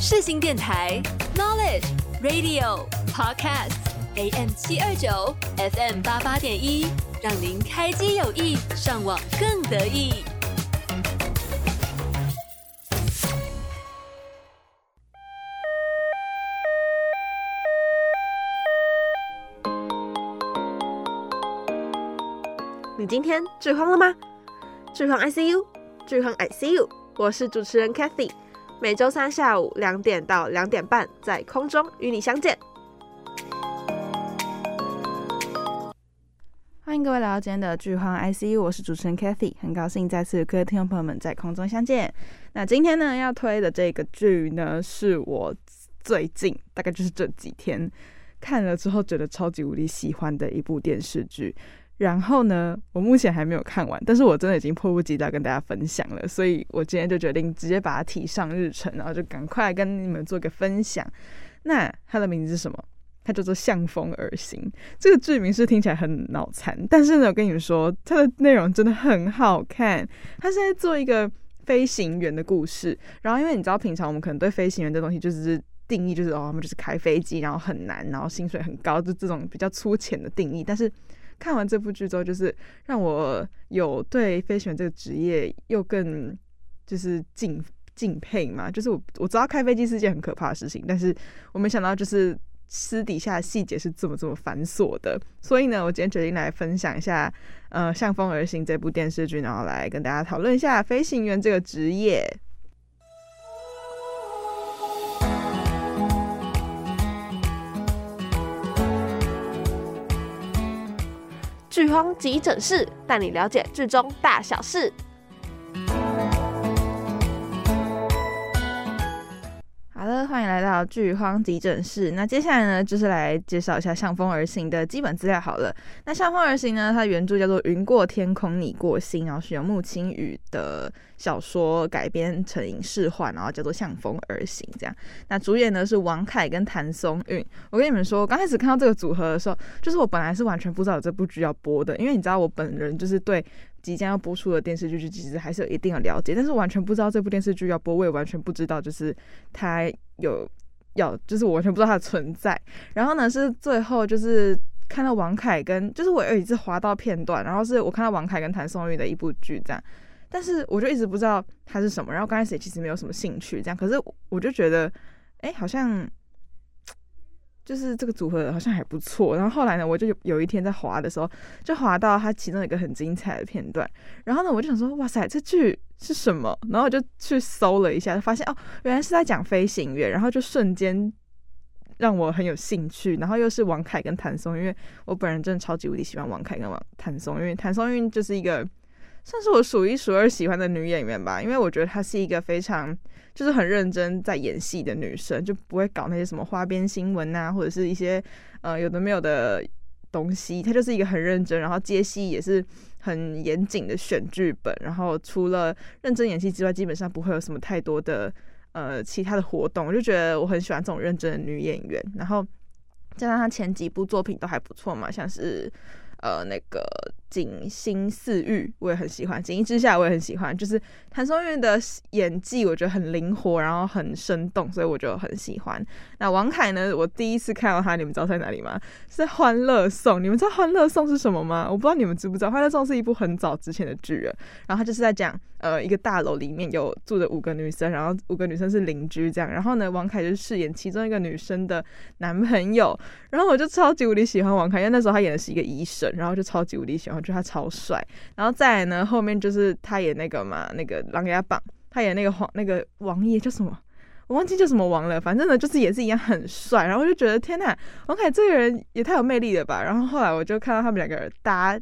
世新电台 Knowledge Radio Podcast AM 七二九 FM 八八点一，让您开机有意，上网更得意。你今天剧荒了吗？剧荒 ICU，剧荒 ICU，我是主持人 Cathy，每周三下午两点到两点半在空中与你相见。欢迎各位来到今天的剧荒 ICU，我是主持人 Cathy，很高兴再次与各位听众朋友们在空中相见。那今天呢要推的这个剧呢，是我最近大概就是这几天看了之后觉得超级无敌喜欢的一部电视剧。然后呢，我目前还没有看完，但是我真的已经迫不及待跟大家分享了，所以我今天就决定直接把它提上日程，然后就赶快跟你们做个分享。那它的名字是什么？它叫做《向风而行》。这个剧名是听起来很脑残，但是呢，我跟你们说，它的内容真的很好看。它是在做一个飞行员的故事，然后因为你知道，平常我们可能对飞行员这东西就是定义就是哦，他们就是开飞机，然后很难，然后薪水很高，就这种比较粗浅的定义，但是。看完这部剧之后，就是让我有对飞行员这个职业又更就是敬敬佩嘛。就是我我知道开飞机是件很可怕的事情，但是我没想到就是私底下细节是这么这么繁琐的。所以呢，我今天决定来分享一下呃《向风而行》这部电视剧，然后来跟大家讨论一下飞行员这个职业。剧荒急诊室带你了解剧中大小事。欢迎来到剧荒急诊室。那接下来呢，就是来介绍一下《向风而行》的基本资料。好了，那《向风而行》呢，它原著叫做《云过天空你过心》，然后是由木青雨的小说改编成影视化，然后叫做《向风而行》这样。那主演呢是王凯跟谭松韵。我跟你们说，刚开始看到这个组合的时候，就是我本来是完全不知道有这部剧要播的，因为你知道我本人就是对。即将要播出的电视剧，就其实还是有一定的了解，但是完全不知道这部电视剧要播，我也完全不知道，就是它有要，就是我完全不知道它的存在。然后呢，是最后就是看到王凯跟，就是我有一次滑到片段，然后是我看到王凯跟谭松韵的一部剧这样，但是我就一直不知道它是什么，然后刚开始也其实没有什么兴趣这样，可是我就觉得，哎，好像。就是这个组合好像还不错，然后后来呢，我就有有一天在滑的时候，就滑到他其中一个很精彩的片段，然后呢，我就想说，哇塞，这剧是什么？然后我就去搜了一下，发现哦，原来是在讲飞行员，然后就瞬间让我很有兴趣，然后又是王凯跟谭松，因为我本人真的超级无敌喜欢王凯跟王谭松，因为谭松韵就是一个算是我数一数二喜欢的女演员吧，因为我觉得她是一个非常。就是很认真在演戏的女生，就不会搞那些什么花边新闻啊，或者是一些呃有的没有的东西。她就是一个很认真，然后接戏也是很严谨的选剧本，然后除了认真演戏之外，基本上不会有什么太多的呃其他的活动。我就觉得我很喜欢这种认真的女演员，然后加上她前几部作品都还不错嘛，像是。呃，那个《锦心似玉》我也很喜欢，《锦衣之下》我也很喜欢，就是谭松韵的演技我觉得很灵活，然后很生动，所以我就很喜欢。那王凯呢？我第一次看到他，你们知道在哪里吗？是《欢乐颂》。你们知道《欢乐颂》是什么吗？我不知道你们知不知道，《欢乐颂》是一部很早之前的剧了。然后他就是在讲，呃，一个大楼里面有住着五个女生，然后五个女生是邻居这样。然后呢，王凯就饰演其中一个女生的男朋友。然后我就超级无敌喜欢王凯，因为那时候他演的是一个医生。然后就超级无敌喜欢，我觉得他超帅。然后再来呢，后面就是他演那个嘛，那个《琅琊榜》，他演那个皇那个王爷叫什么？我忘记叫什么王了。反正呢，就是也是一样很帅。然后我就觉得天呐，王凯这个人也太有魅力了吧。然后后来我就看到他们两个人搭。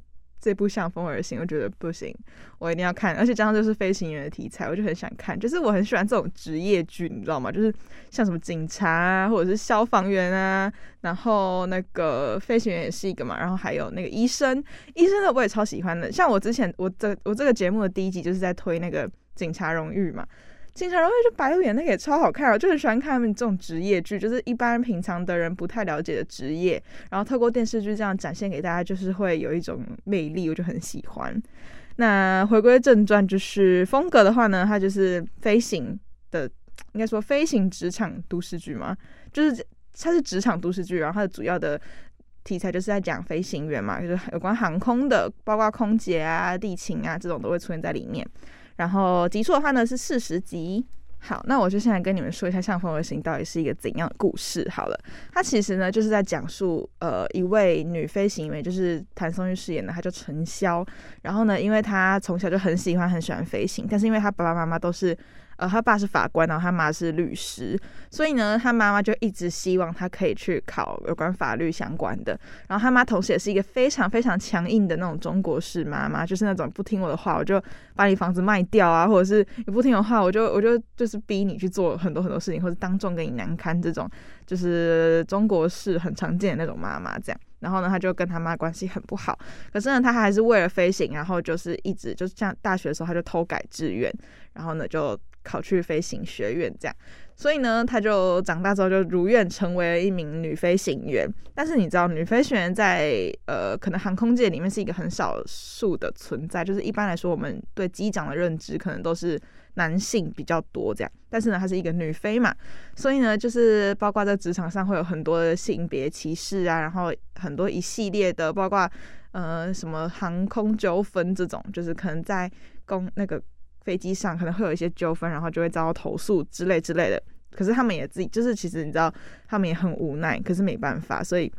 这部向风而行，我觉得不行，我一定要看，而且加上就是飞行员的题材，我就很想看。就是我很喜欢这种职业剧，你知道吗？就是像什么警察啊，或者是消防员啊，然后那个飞行员也是一个嘛，然后还有那个医生，医生的我也超喜欢的。像我之前我这我这个节目的第一集就是在推那个警察荣誉嘛。警察荣誉就白鹿演那个也超好看，我就很喜欢看他们这种职业剧，就是一般平常的人不太了解的职业，然后透过电视剧这样展现给大家，就是会有一种魅力，我就很喜欢。那回归正传，就是风格的话呢，它就是飞行的应该说飞行职场都市剧嘛，就是它是职场都市剧，然后它的主要的题材就是在讲飞行员嘛，就是有关航空的，包括空姐啊、地勤啊这种都会出现在里面。然后集数的话呢是四十集。好，那我就现在跟你们说一下《向风而行》到底是一个怎样的故事。好了，它其实呢就是在讲述呃一位女飞行员，就是谭松韵饰演的，她叫陈潇。然后呢，因为她从小就很喜欢很喜欢飞行，但是因为她爸爸妈妈都是。呃，他爸是法官，然后他妈是律师，所以呢，他妈妈就一直希望他可以去考有关法律相关的。然后他妈同时也是一个非常非常强硬的那种中国式妈妈，就是那种不听我的话，我就把你房子卖掉啊，或者是你不听我的话，我就我就就是逼你去做很多很多事情，或者当众跟你难堪这种，就是中国式很常见的那种妈妈这样。然后呢，他就跟他妈关系很不好，可是呢，他还是为了飞行，然后就是一直就是像大学的时候，他就偷改志愿，然后呢就。考去飞行学院，这样，所以呢，他就长大之后就如愿成为了一名女飞行员。但是你知道，女飞行员在呃，可能航空界里面是一个很少数的存在。就是一般来说，我们对机长的认知可能都是男性比较多这样。但是呢，她是一个女飞嘛，所以呢，就是包括在职场上会有很多的性别歧视啊，然后很多一系列的，包括呃什么航空纠纷这种，就是可能在公那个。飞机上可能会有一些纠纷，然后就会遭到投诉之类之类的。可是他们也自己就是，其实你知道，他们也很无奈，可是没办法，所以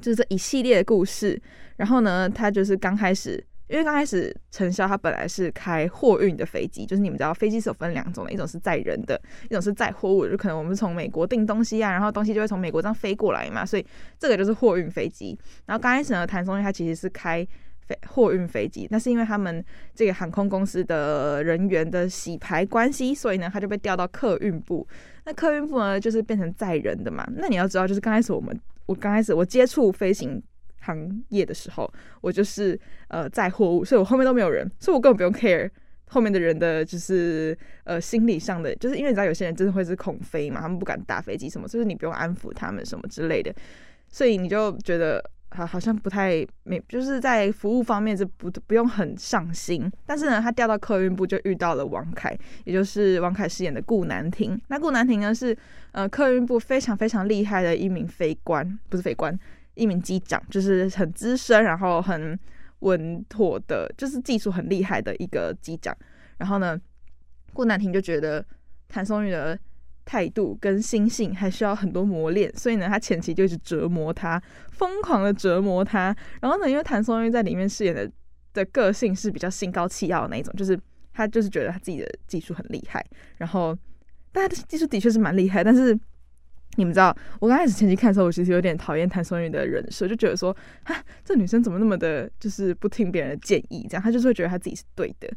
就是这一系列的故事。然后呢，他就是刚开始，因为刚开始陈潇他本来是开货运的飞机，就是你们知道飞机是有分两种的，一种是载人的，一种是载货物。就可能我们从美国订东西啊，然后东西就会从美国这样飞过来嘛，所以这个就是货运飞机。然后刚开始呢，谭松韵他其实是开。货运飞机，那是因为他们这个航空公司的人员的洗牌关系，所以呢，他就被调到客运部。那客运部呢，就是变成载人的嘛。那你要知道，就是刚开始我们，我刚开始我接触飞行行业的时候，我就是呃载货物，所以我后面都没有人，所以我根本不用 care 后面的人的，就是呃心理上的，就是因为你知道有些人真的会是恐飞嘛，他们不敢搭飞机什么，就是你不用安抚他们什么之类的，所以你就觉得。好，好像不太没，就是在服务方面是不不用很上心。但是呢，他调到客运部就遇到了王凯，也就是王凯饰演的顾南亭。那顾南亭呢是呃客运部非常非常厉害的一名飞官，不是飞官，一名机长，就是很资深，然后很稳妥的，就是技术很厉害的一个机长。然后呢，顾南亭就觉得谭松韵的。态度跟心性还需要很多磨练，所以呢，他前期就一直折磨他，疯狂的折磨他。然后呢，因为谭松韵在里面饰演的的个性是比较心高气傲的那一种，就是他就是觉得他自己的技术很厉害。然后，但他的技术的确是蛮厉害。但是你们知道，我刚开始前期看的时候，我其实有点讨厌谭松韵的人设，就觉得说，啊，这女生怎么那么的，就是不听别人的建议，这样她就是会觉得她自己是对的。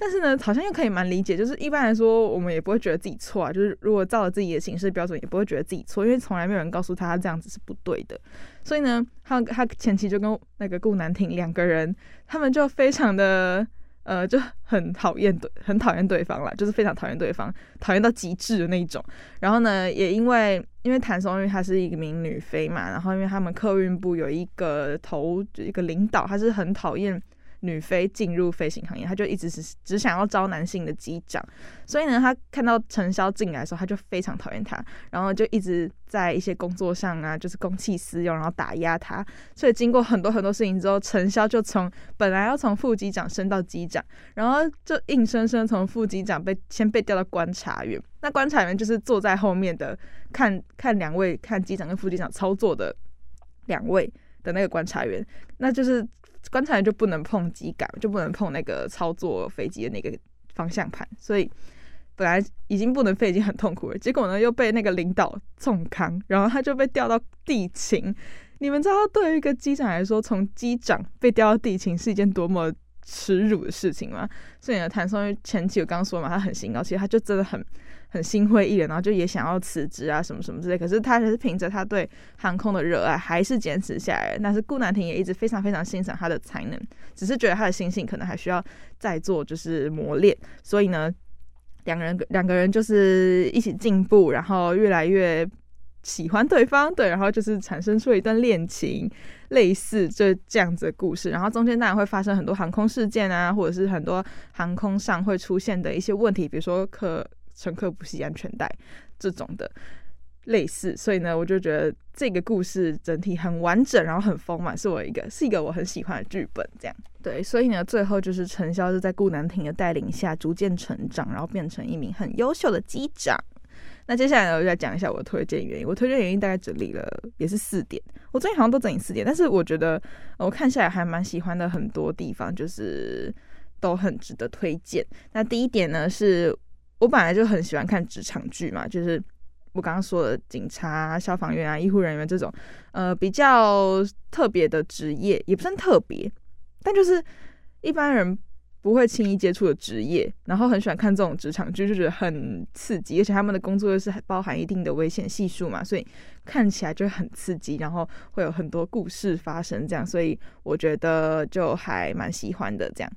但是呢，好像又可以蛮理解，就是一般来说，我们也不会觉得自己错啊。就是如果照着自己的行事标准，也不会觉得自己错，因为从来没有人告诉他这样子是不对的。所以呢，他他前期就跟那个顾南亭两个人，他们就非常的呃，就很讨厌对，很讨厌对方了，就是非常讨厌对方，讨厌到极致的那一种。然后呢，也因为因为谭松韵她是一名女飞嘛，然后因为他们客运部有一个头就一个领导，他是很讨厌。女飞进入飞行行业，他就一直是只想要招男性的机长，所以呢，他看到陈潇进来的时候，他就非常讨厌他，然后就一直在一些工作上啊，就是公器私用，然后打压他。所以经过很多很多事情之后，陈潇就从本来要从副机长升到机长，然后就硬生生从副机长被先被调到观察员。那观察员就是坐在后面的，看 看两位看机长跟副机长操作的两位的那个观察员，那就是。观察员就不能碰机杆，就不能碰那个操作飞机的那个方向盘，所以本来已经不能飞，已经很痛苦了。结果呢，又被那个领导重康，然后他就被调到地勤。你们知道，对于一个机长来说，从机长被调到地勤是一件多么耻辱的事情吗？所以呢，谭松韵前期我刚刚说嘛，他很心高，其实他就真的很。很心灰意冷，然后就也想要辞职啊，什么什么之类。可是他还是凭着他对航空的热爱，还是坚持下来。但是顾南亭也一直非常非常欣赏他的才能，只是觉得他的心性可能还需要再做就是磨练。所以呢，两个人两个人就是一起进步，然后越来越喜欢对方，对，然后就是产生出了一段恋情，类似这这样子的故事。然后中间当然会发生很多航空事件啊，或者是很多航空上会出现的一些问题，比如说可。乘客不系安全带这种的。类似，所以呢，我就觉得这个故事整体很完整，然后很丰满，是我一个是一个我很喜欢的剧本。这样对，所以呢，最后就是陈潇是在顾南亭的带领下逐渐成长，然后变成一名很优秀的机长。那接下来呢，我就来讲一下我的推荐原因。我推荐原因大概整理了也是四点，我最近好像都整理四点，但是我觉得我看下来还蛮喜欢的，很多地方就是都很值得推荐。那第一点呢，是我本来就很喜欢看职场剧嘛，就是。我刚刚说的警察、消防员啊、医护人员这种，呃，比较特别的职业，也不算特别，但就是一般人不会轻易接触的职业。然后很喜欢看这种职场剧，就觉得很刺激，而且他们的工作又是包含一定的危险系数嘛，所以看起来就很刺激，然后会有很多故事发生，这样，所以我觉得就还蛮喜欢的这样。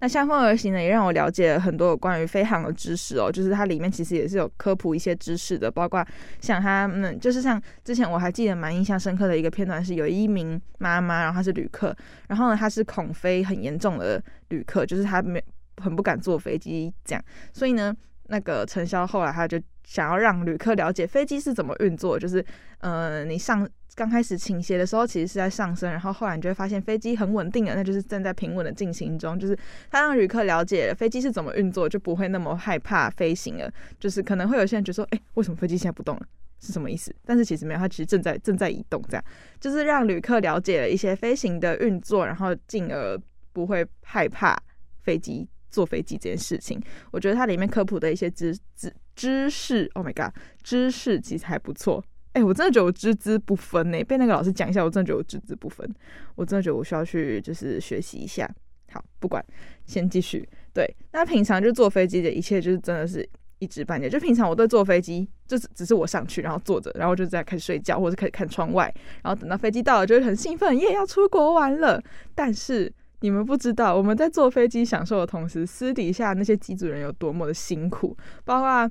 那向风而行呢，也让我了解了很多有关于飞航的知识哦。就是它里面其实也是有科普一些知识的，包括像他们，就是像之前我还记得蛮印象深刻的一个片段，是有一名妈妈，然后她是旅客，然后呢她是恐飞很严重的旅客，就是她没很不敢坐飞机这样，所以呢，那个陈潇后来他就想要让旅客了解飞机是怎么运作，就是呃你上。刚开始倾斜的时候，其实是在上升，然后后来你就会发现飞机很稳定的，那就是正在平稳的进行中。就是它让旅客了解了飞机是怎么运作，就不会那么害怕飞行了。就是可能会有些人觉得说，哎，为什么飞机现在不动了？是什么意思？但是其实没有，它其实正在正在移动。这样就是让旅客了解了一些飞行的运作，然后进而不会害怕飞机坐飞机这件事情。我觉得它里面科普的一些知知知识，Oh my god，知识其实还不错。哎、我真的觉得我只字不分呢、被那个老师讲一下，我真的觉得我只字不分。我真的觉得我需要去就是学习一下。好，不管，先继续。对，那平常就坐飞机的一切就是真的是一知半解。就平常我对坐飞机，就只只是我上去然后坐着，然后就在开始睡觉或者开始看窗外，然后等到飞机到了就会很兴奋，耶，要出国玩了。但是你们不知道，我们在坐飞机享受的同时，私底下那些机组人有多么的辛苦，包括。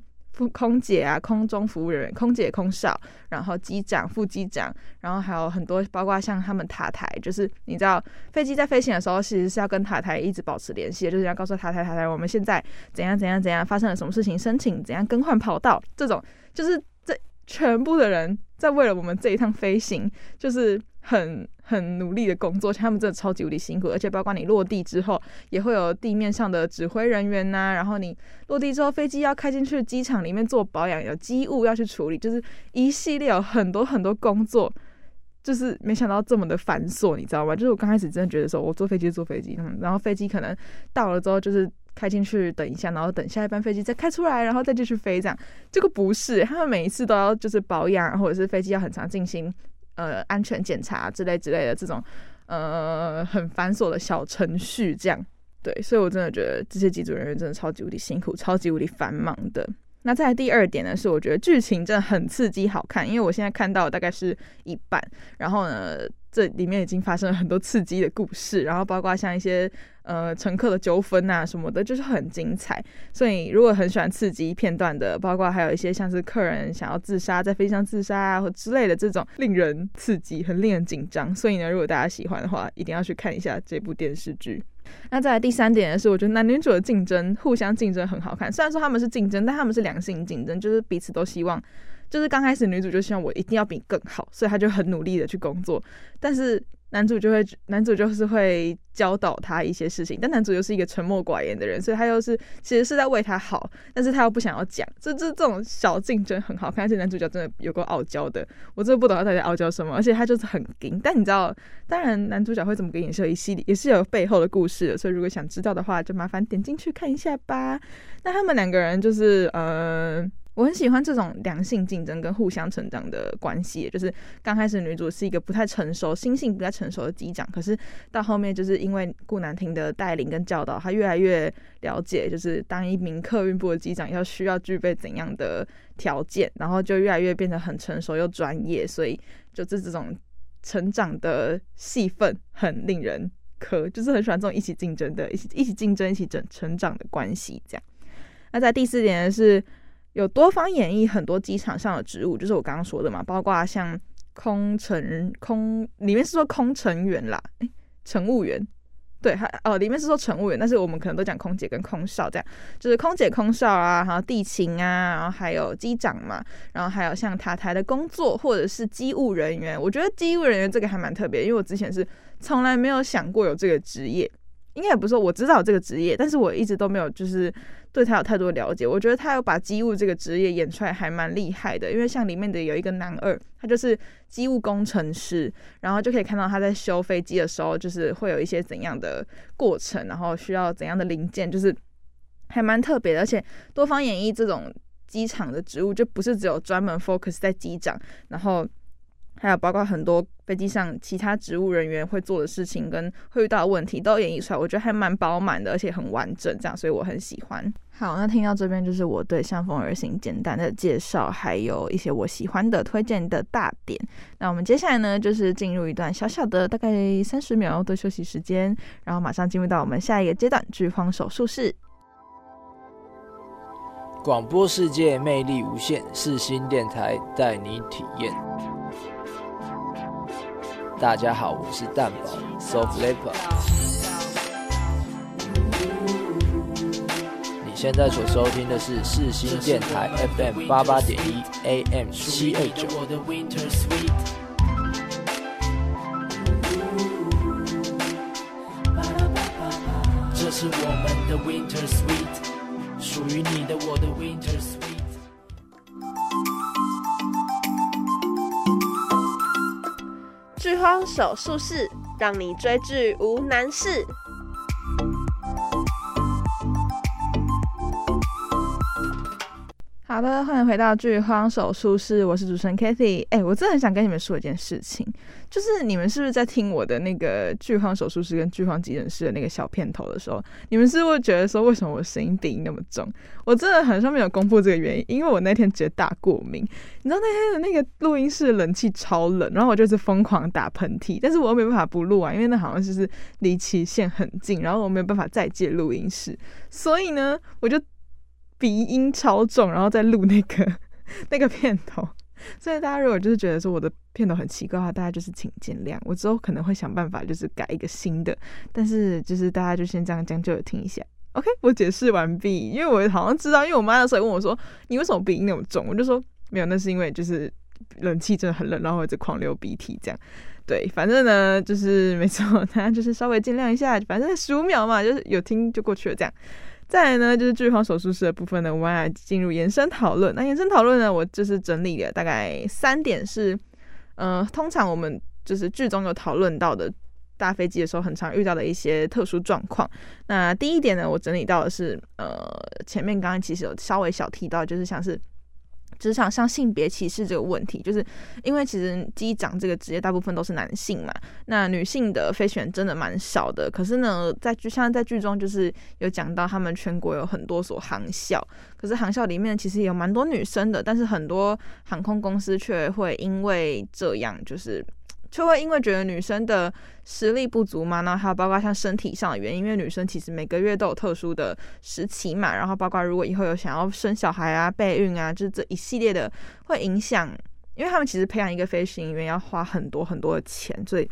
空姐啊，空中服务人员，空姐、空少，然后机长、副机长，然后还有很多，包括像他们塔台，就是你知道飞机在飞行的时候，其实是要跟塔台一直保持联系，就是要告诉塔台，塔台我们现在怎样怎样怎样，发生了什么事情，申请怎样更换跑道，这种就是这全部的人在为了我们这一趟飞行，就是。很很努力的工作，他们真的超级无敌辛苦，而且包括你落地之后，也会有地面上的指挥人员呐、然后你落地之后，飞机要开进去机场里面做保养，有机务要去处理，就是一系列有很多很多工作，就是没想到这么的繁琐，你知道吗？就是我刚开始真的觉得说，我坐飞机就坐飞机，嗯，然后飞机可能到了之后就是开进去等一下，然后等下一班飞机再开出来，然后再继续飞这样，这个不是，他们每一次都要就是保养，或者是飞机要很常进行。呃，安全检查之类之类的这种，呃，很繁琐的小程序，这样对，所以我真的觉得这些机组人员真的超级无敌辛苦，超级无敌繁忙的。那在第二点呢，是我觉得剧情真的很刺激好看，因为我现在看到大概是一半，然后呢，这里面已经发生了很多刺激的故事，然后包括像一些呃乘客的纠纷啊什么的，就是很精彩。所以如果很喜欢刺激片段的，包括还有一些像是客人想要自杀在飞机上自杀啊或之类的这种令人刺激、很令人紧张。所以呢，如果大家喜欢的话，一定要去看一下这部电视剧。那再来第三点呢，是我觉得男女主的竞争，互相竞争很好看。虽然说他们是竞争，但他们是良性竞争，就是彼此都希望，就是刚开始女主就希望我一定要比你更好，所以她就很努力的去工作，但是。男主就会，男主就是会教导她一些事情，但男主又是一个沉默寡言的人，所以他又是其实是在为她好，但是他又不想要讲，这这这种小竞争很好看，而且男主角真的有够傲娇的，我真的不懂他在傲娇什么，而且他就是很硬，但你知道，当然男主角会怎么给你设一系列，也是有背后的故事的，所以如果想知道的话，就麻烦点进去看一下吧。那他们两个人就是，嗯、呃。我很喜欢这种良性竞争跟互相成长的关系，就是刚开始女主是一个不太成熟、心性不太成熟的机长，可是到后面就是因为顾南亭的带领跟教导，她越来越了解，就是当一名客运部的机长要需要具备怎样的条件，然后就越来越变得很成熟又专业，所以就是这种成长的戏份很令人可，就是很喜欢这种一起竞争的、一起一起竞争、一起成成长的关系。这样，那在第四点是。有多方演绎很多机场上的职务，就是我刚刚说的嘛，包括像空乘空里面是说空乘员啦，乘务员，对，还哦，里面是说乘务员，但是我们可能都讲空姐跟空少这样，就是空姐、空少啊，然后地勤啊，然后还有机长嘛，然后还有像塔台的工作或者是机务人员。我觉得机务人员这个还蛮特别，因为我之前是从来没有想过有这个职业。应该也不是说我知道这个职业，但是我一直都没有就是对他有太多了解。我觉得他有把机务这个职业演出来，还蛮厉害的。因为像里面的有一个男二，他就是机务工程师，然后就可以看到他在修飞机的时候，就是会有一些怎样的过程，然后需要怎样的零件，就是还蛮特别的。而且多方演绎这种机场的职务，就不是只有专门 focus 在机长，然后。还有包括很多飞机上其他职务人员会做的事情跟会遇到的问题都演绎出来，我觉得还蛮饱满的，而且很完整，这样，所以我很喜欢。好，那听到这边就是我对向风而行简单的介绍，还有一些我喜欢的推荐的大点。那我们接下来呢，就是进入一段小小的大概三十秒的休息时间，然后马上进入到我们下一个阶段——剧荒手术室。广播世界魅力无限，四星电台带你体验。大家好，我是蛋宝 Soft Leopard。你现在所收听的是四新电台 FM 八八点一 AM 七二九。这是我们的 Winter Sweet，属于你的我的 Winter Sweet。荒手术室，让你追剧无难事。好的，欢迎回到剧荒手术室，我是主持人 Kathy。哎，我真的很想跟你们说一件事情，就是你们是不是在听我的那个剧荒手术室跟剧荒急诊室的那个小片头的时候，你们是不是觉得说，为什么我声音鼻音那么重？我真的很像没有公布这个原因，因为我那天直接大过敏。你知道那天的那个录音室冷气超冷，然后我就是疯狂打喷嚏，但是我又没办法不录啊，因为那好像就是离期限很近，然后我没有办法再借录音室，所以呢，我就。鼻音超重，然后再录那个 那个片头，所以大家如果就是觉得说我的片头很奇怪的话，大家就是请见谅。我之后可能会想办法就是改一个新的，但是就是大家就先这样将就的听一下。OK，我解释完毕，因为我好像知道，因为我妈那时候问我说，你为什么鼻音那么重？我就说没有，那是因为就是冷气真的很冷，然后一直狂流鼻涕这样。对，反正呢就是没错，大家就是稍微见谅一下，反正十五秒嘛，就是有听就过去了这样。再来呢，就是剧荒手术室的部分呢，我们来进入延伸讨论。那延伸讨论呢，我就是整理了大概三点是，呃，通常我们就是剧中有讨论到的搭飞机的时候，很常遇到的一些特殊状况。那第一点呢，我整理到的是，呃，前面刚刚其实有稍微小提到，就是像是。职场上性别歧视这个问题，就是因为其实机长这个职业大部分都是男性嘛，那女性的飞行员真的蛮少的。可是呢，在剧像在剧中就是有讲到，他们全国有很多所航校，可是航校里面其实也有蛮多女生的，但是很多航空公司却会因为这样就是。就会因为觉得女生的实力不足嘛，然后还有包括像身体上的原因，因为女生其实每个月都有特殊的时期嘛，然后包括如果以后有想要生小孩啊、备孕啊，就是这一系列的会影响，因为他们其实培养一个飞行员要花很多很多的钱，所以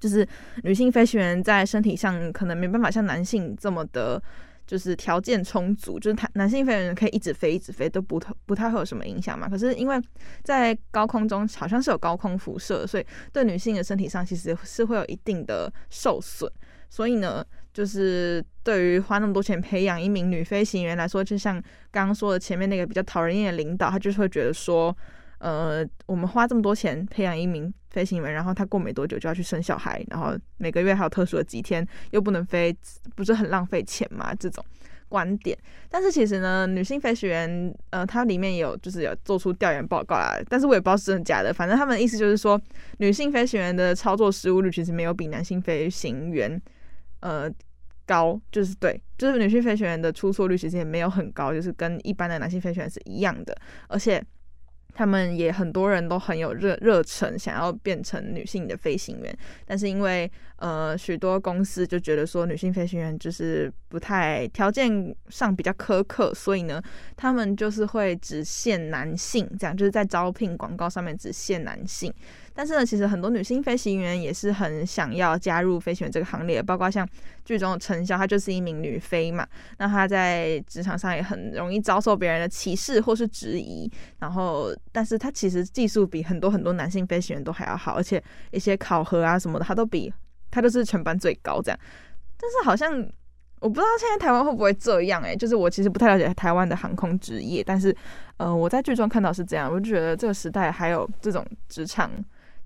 就是女性飞行员在身体上可能没办法像男性这么的。就是条件充足，就是他男性飞行员可以一直飞一直飞，都不太不太会有什么影响嘛。可是因为在高空中好像是有高空辐射，所以对女性的身体上其实是会有一定的受损。所以呢，就是对于花那么多钱培养一名女飞行员来说，就像刚刚说的前面那个比较讨人厌的领导，他就是会觉得说。呃，我们花这么多钱培养一名飞行员，然后他过没多久就要去生小孩，然后每个月还有特殊的几天，又不能飞，不是很浪费钱吗？这种观点。但是其实呢，女性飞行员，呃，它里面有就是有做出调研报告啦，但是我也不知道是真的假的。反正他们的意思就是说，女性飞行员的操作失误率其实没有比男性飞行员呃高，就是对，就是女性飞行员的出错率其实也没有很高，就是跟一般的男性飞行员是一样的，而且。他们也很多人都很有热热忱，想要变成女性的飞行员，但是因为呃，许多公司就觉得说女性飞行员就是不太条件上比较苛刻，所以呢，他们就是会只限男性，这样就是在招聘广告上面只限男性。但是呢，其实很多女性飞行员也是很想要加入飞行员这个行列，包括像剧中的陈潇，她就是一名女飞嘛，那她在职场上也很容易遭受别人的歧视或是质疑。然后，但是她其实技术比很多很多男性飞行员都还要好，而且一些考核啊什么的，她都比。她都是全班最高这样，但是好像我不知道现在台湾会不会这样哎、欸，就是我其实不太了解台湾的航空职业，但是呃我在剧中看到是这样，我就觉得这个时代还有这种职场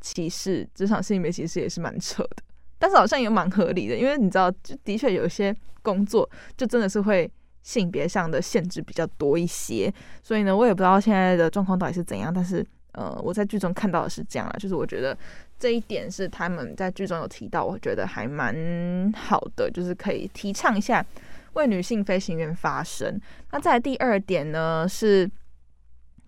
歧视、职场性别歧视也是蛮扯的，但是好像也蛮合理的，因为你知道，就的确有一些工作就真的是会性别上的限制比较多一些，所以呢，我也不知道现在的状况到底是怎样，但是呃我在剧中看到的是这样啦，就是我觉得。这一点是他们在剧中有提到，我觉得还蛮好的，就是可以提倡一下为女性飞行员发声。那在第二点呢是。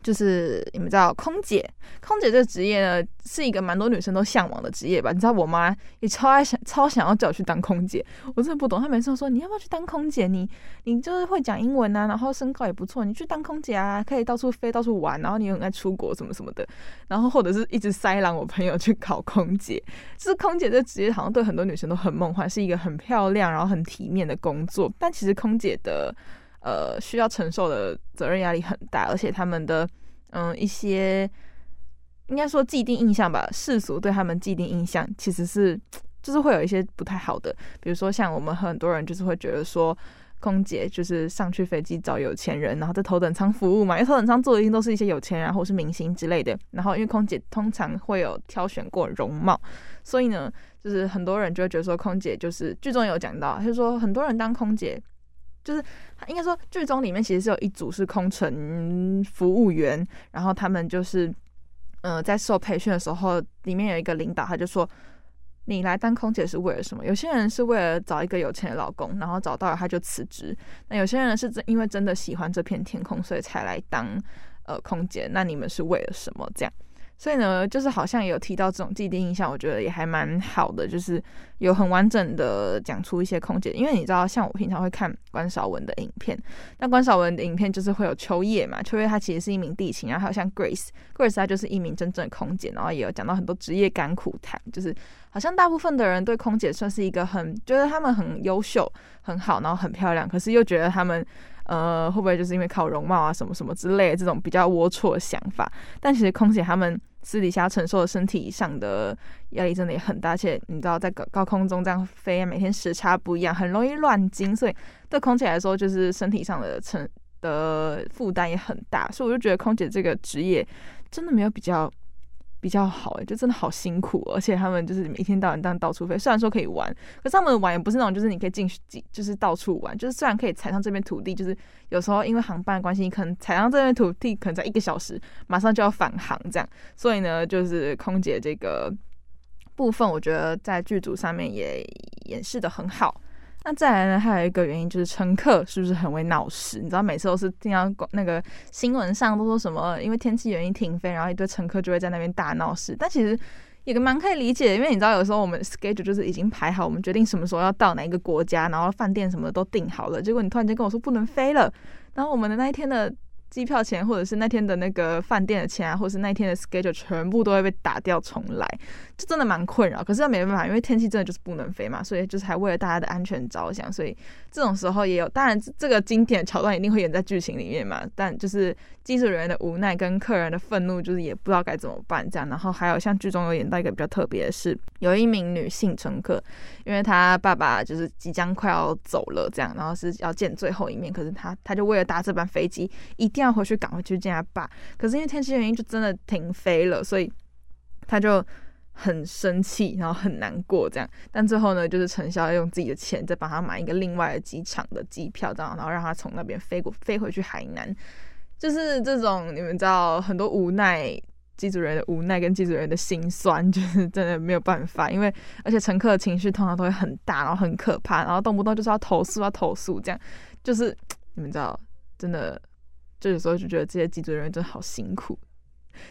就是你们知道空姐，空姐这个职业呢，是一个蛮多女生都向往的职业吧？你知道我妈也超爱想超想要叫我去当空姐，我真的不懂。她每次都说，你要不要去当空姐？你你就是会讲英文啊，然后身高也不错，你去当空姐啊，可以到处飞到处玩，然后你很爱出国什么什么的。然后或者是一直塞让我朋友去考空姐，就是空姐这职业好像对很多女生都很梦幻，是一个很漂亮然后很体面的工作。但其实空姐的。呃，需要承受的责任压力很大，而且他们的嗯一些应该说既定印象吧，世俗对他们既定印象其实是就是会有一些不太好的，比如说像我们很多人就是会觉得说，空姐就是上去飞机找有钱人，然后在头等舱服务嘛，因为头等舱坐的一定都是一些有钱人或是明星之类的，然后因为空姐通常会有挑选过容貌，所以呢，就是很多人就会觉得说，空姐就是剧中有讲到，就是说很多人当空姐。就是应该说，剧中里面其实是有一组是空乘服务员，然后他们就是，呃，在受培训的时候，里面有一个领导，他就说：“你来当空姐是为了什么？”有些人是为了找一个有钱的老公，然后找到了他就辞职；那有些人是真因为真的喜欢这片天空，所以才来当呃空姐。那你们是为了什么？这样？所以呢，就是好像有提到这种既定印象，我觉得也还蛮好的，就是有很完整的讲出一些空姐。因为你知道，像我平常会看关少文的影片，那关少文的影片就是会有秋叶嘛，秋叶她其实是一名地勤，然后还有像 Grace，Grace 她就是一名真正的空姐，然后也有讲到很多职业甘苦谈，就是好像大部分的人对空姐算是一个很觉得他们很优秀、很好，然后很漂亮，可是又觉得他们。呃，会不会就是因为靠容貌啊什么什么之类的这种比较龌龊的想法？但其实空姐他们私底下承受的身体上的压力真的也很大，而且你知道在高高空中这样飞，每天时差不一样，很容易乱经，所以对空姐来说就是身体上的承的负担也很大。所以我就觉得空姐这个职业真的没有比较。比较好哎，就真的好辛苦，而且他们就是每天到晚这样到处飞。虽然说可以玩，可是他们玩也不是那种，就是你可以进去，就是到处玩。就是虽然可以踩上这片土地，就是有时候因为航班的关系，你可能踩上这片土地，可能在一个小时马上就要返航这样。所以呢，就是空姐这个部分，我觉得在剧组上面也演示得很好。那再来呢，还有一个原因就是乘客是不是很会闹事？你知道每次都是听到那个新闻上都说什么，因为天气原因停飞，然后一堆乘客就会在那边大闹事。但其实也蛮可以理解，因为你知道有时候我们 schedule 就是已经排好，我们决定什么时候要到哪一个国家，然后饭店什么的都订好了，结果你突然间跟我说不能飞了，然后我们的那一天的。机票钱，或者是那天的那个饭店的钱啊，或者是那天的 schedule 全部都会被打掉重来，就真的蛮困扰。可是又没办法，因为天气真的就是不能飞嘛，所以就是还为了大家的安全着想，所以这种时候也有。当然，这个经典桥段一定会演在剧情里面嘛，但就是。机组人员的无奈跟客人的愤怒，就是也不知道该怎么办这样。然后还有像剧中有演到一个比较特别的是，有一名女性乘客，因为她爸爸就是即将快要走了这样，然后是要见最后一面，可是她她就为了搭这班飞机，一定要回去赶回去见他爸。可是因为天气原因，就真的停飞了，所以他就很生气，然后很难过这样。但最后呢，就是陈潇要用自己的钱再帮他买一个另外的机场的机票，这样，然后让他从那边飞过飞回去海南。就是这种，你们知道很多无奈，机组人的无奈跟机组人的心酸，就是真的没有办法，因为而且乘客的情绪通常都会很大，然后很可怕，然后动不动就是要投诉，要投诉，这样就是你们知道，真的，就有时候就觉得这些机组人员真的好辛苦。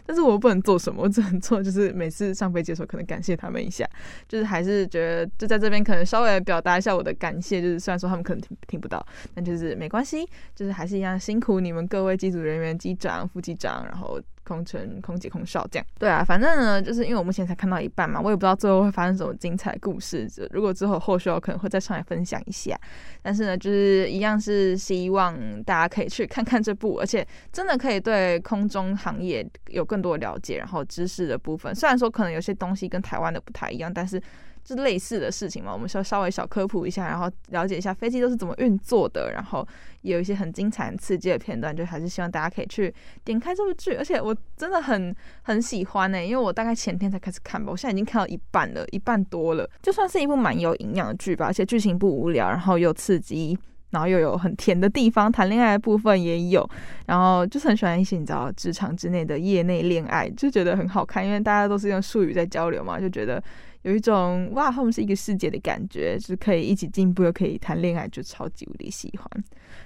但是我不能做什么，我只能做就是每次上飞机的时候可能感谢他们一下，就是还是觉得就在这边可能稍微表达一下我的感谢，就是虽然说他们可能听听不到，但就是没关系，就是还是一样辛苦你们各位机组人员、机长、副机长，然后。空乘、空姐、空少这样，对啊，反正呢，就是因为我目前才看到一半嘛，我也不知道最后会发生什么精彩故事。如果之后后续我可能会再上来分享一下。但是呢，就是一样是希望大家可以去看看这部，而且真的可以对空中行业有更多了解，然后知识的部分。虽然说可能有些东西跟台湾的不太一样，但是。是类似的事情嘛，我们稍稍微小科普一下，然后了解一下飞机都是怎么运作的，然后也有一些很精彩、刺激的片段，就还是希望大家可以去点开这部剧，而且我真的很很喜欢呢、因为我大概前天才开始看吧，我现在已经看到一半了，一半多了，就算是一部蛮有营养的剧吧，而且剧情不无聊，然后又刺激，然后又有很甜的地方，谈恋爱的部分也有，然后就是很喜欢一些你知道职场之内的业内恋爱，就觉得很好看，因为大家都是用术语在交流嘛，就觉得。有一种哇，他们是一个世界的感觉，就是可以一起进步，又可以谈恋爱，就超级无敌喜欢，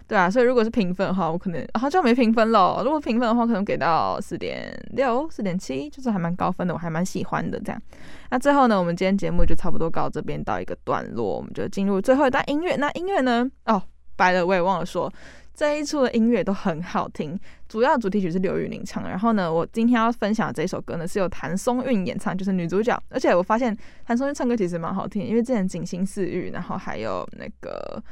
对啊，所以如果是评分的话，我可能好像没评分了。如果评分的话，可能给到四点六、四点七，就是还蛮高分的，我还蛮喜欢的。这样，那最后呢，我们今天节目就差不多到这边到一个段落，我们就进入最后一段音乐。那音乐呢？哦，白了，我也忘了说。这一出的音乐都很好听，主要主题曲是刘宇宁唱的。然后呢，我今天要分享的这首歌呢，是由谭松韵演唱，就是女主角。而且我发现谭松韵唱歌其实蛮好听，因为之前《锦心似玉》，然后还有那个《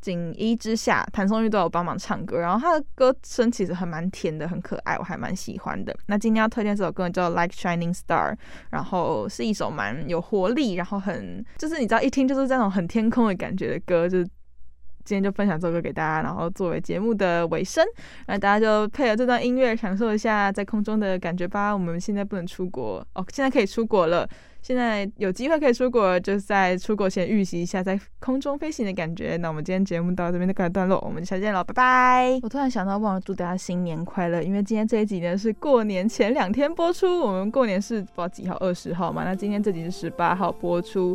锦衣之下》，谭松韵都有帮忙唱歌。然后她的歌声其实还蛮甜的，很可爱，我还蛮喜欢的。那今天要推荐这首歌叫《Like Shining Star》，然后是一首蛮有活力，然后很就是你知道一听就是这种很天空的感觉的歌，就是。今天就分享这首歌给大家，然后作为节目的尾声，那大家就配合这段音乐，享受一下在空中的感觉吧。我们现在不能出国哦，现在可以出国了。现在有机会可以出国，就是在出国前预习一下在空中飞行的感觉。那我们今天节目到这边就告一段落，我们下次见了，拜拜。我突然想到，忘了祝大家新年快乐，因为今天这一集呢是过年前两天播出，我们过年是不知道几号，二十号嘛？那今天这集是十八号播出。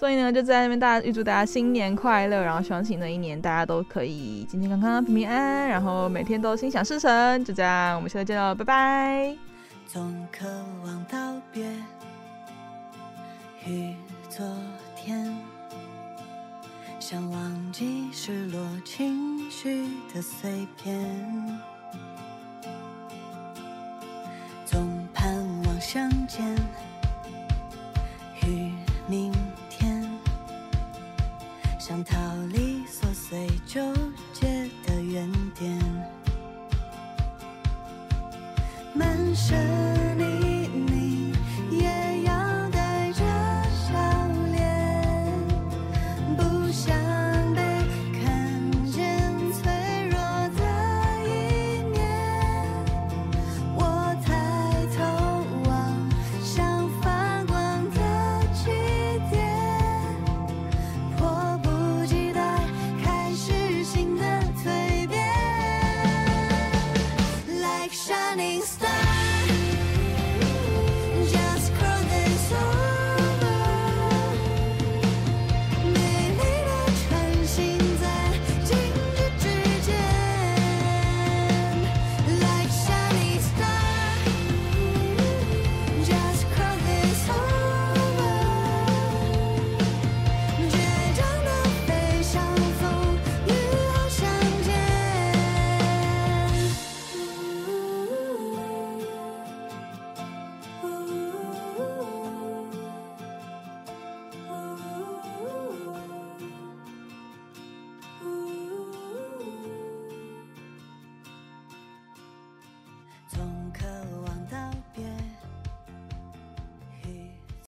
所以呢，就在那边，大家预祝大家新年快乐，然后希望新的一年大家都可以健健康康、平平安安，然后每天都心想事成。就这样，我们下次见喽，拜拜。